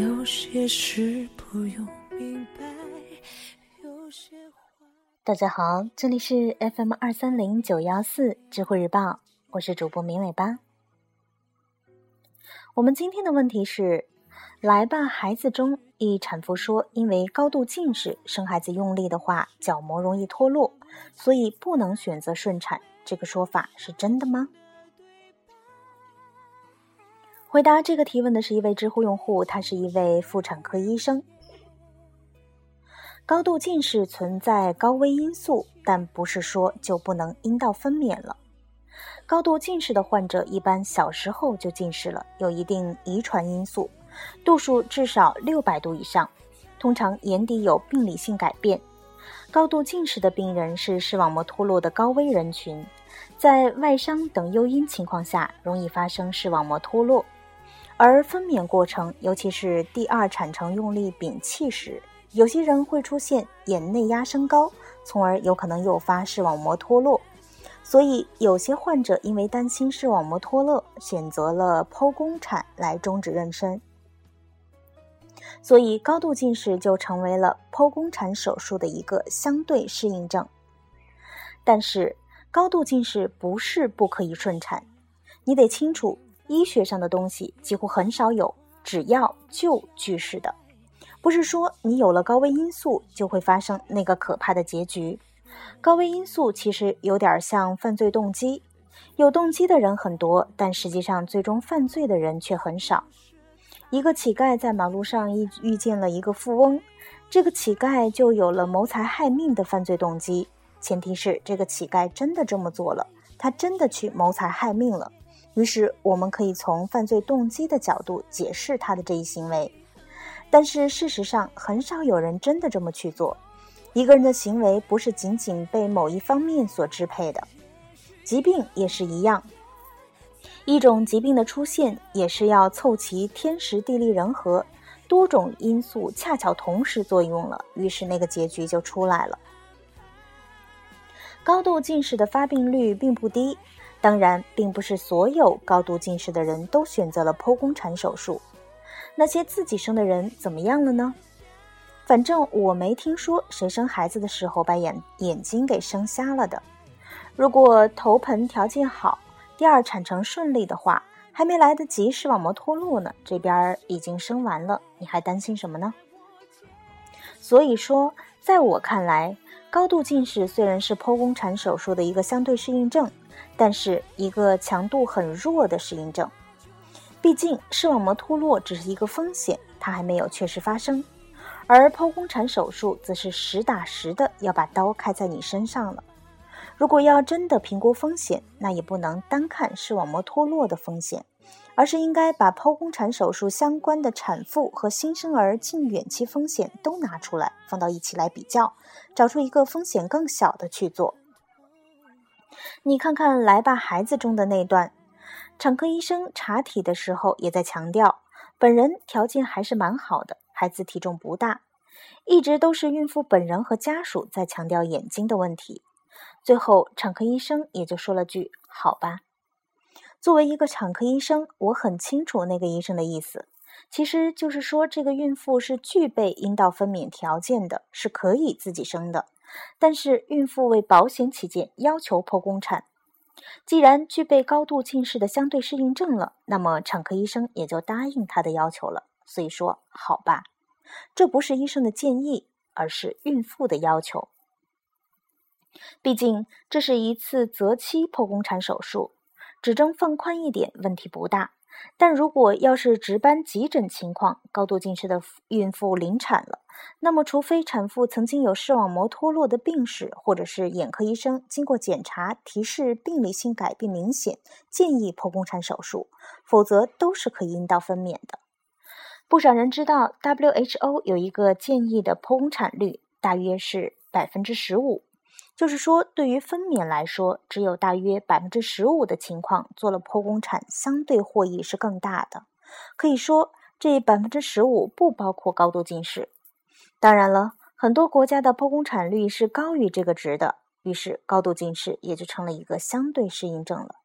有些事不用明白，有些话大家好，这里是 FM 二三零九幺四智慧日报，我是主播明尾巴。我们今天的问题是：来吧，孩子中一产妇说，因为高度近视，生孩子用力的话，角膜容易脱落，所以不能选择顺产。这个说法是真的吗？回答这个提问的是一位知乎用户，他是一位妇产科医生。高度近视存在高危因素，但不是说就不能阴道分娩了。高度近视的患者一般小时候就近视了，有一定遗传因素，度数至少六百度以上，通常眼底有病理性改变。高度近视的病人是视网膜脱落的高危人群，在外伤等诱因情况下，容易发生视网膜脱落。而分娩过程，尤其是第二产程用力屏气时，有些人会出现眼内压升高，从而有可能诱发视网膜脱落。所以，有些患者因为担心视网膜脱落，选择了剖宫产来终止妊娠。所以，高度近视就成为了剖宫产手术的一个相对适应症。但是，高度近视不是不可以顺产，你得清楚。医学上的东西几乎很少有只要就句式的，不是说你有了高危因素就会发生那个可怕的结局。高危因素其实有点像犯罪动机，有动机的人很多，但实际上最终犯罪的人却很少。一个乞丐在马路上遇遇见了一个富翁，这个乞丐就有了谋财害命的犯罪动机，前提是这个乞丐真的这么做了，他真的去谋财害命了。于是，我们可以从犯罪动机的角度解释他的这一行为，但是事实上，很少有人真的这么去做。一个人的行为不是仅仅被某一方面所支配的，疾病也是一样。一种疾病的出现，也是要凑齐天时地利人和，多种因素恰巧同时作用了，于是那个结局就出来了。高度近视的发病率并不低。当然，并不是所有高度近视的人都选择了剖宫产手术。那些自己生的人怎么样了呢？反正我没听说谁生孩子的时候把眼眼睛给生瞎了的。如果头盆条件好，第二产程顺利的话，还没来得及视网膜脱落呢，这边已经生完了，你还担心什么呢？所以说，在我看来，高度近视虽然是剖宫产手术的一个相对适应症。但是一个强度很弱的适应症，毕竟视网膜脱落只是一个风险，它还没有确实发生，而剖宫产手术则是实打实的要把刀开在你身上了。如果要真的评估风险，那也不能单看视网膜脱落的风险，而是应该把剖宫产手术相关的产妇和新生儿近远期风险都拿出来放到一起来比较，找出一个风险更小的去做。你看看《来吧，孩子》中的那段，产科医生查体的时候也在强调，本人条件还是蛮好的，孩子体重不大，一直都是孕妇本人和家属在强调眼睛的问题。最后，产科医生也就说了句“好吧”。作为一个产科医生，我很清楚那个医生的意思，其实就是说这个孕妇是具备阴道分娩条件的，是可以自己生的。但是孕妇为保险起见，要求剖宫产。既然具备高度近视的相对适应症了，那么产科医生也就答应她的要求了。所以说，好吧，这不是医生的建议，而是孕妇的要求。毕竟这是一次择期剖宫产手术，指征放宽一点，问题不大。但如果要是值班急诊情况，高度近视的孕妇临产了，那么除非产妇曾经有视网膜脱落的病史，或者是眼科医生经过检查提示病理性改变明显，建议剖宫产手术，否则都是可以阴道分娩的。不少人知道，WHO 有一个建议的剖宫产率，大约是百分之十五。就是说，对于分娩来说，只有大约百分之十五的情况做了剖宫产，相对获益是更大的。可以说，这百分之十五不包括高度近视。当然了，很多国家的剖宫产率是高于这个值的，于是高度近视也就成了一个相对适应症了。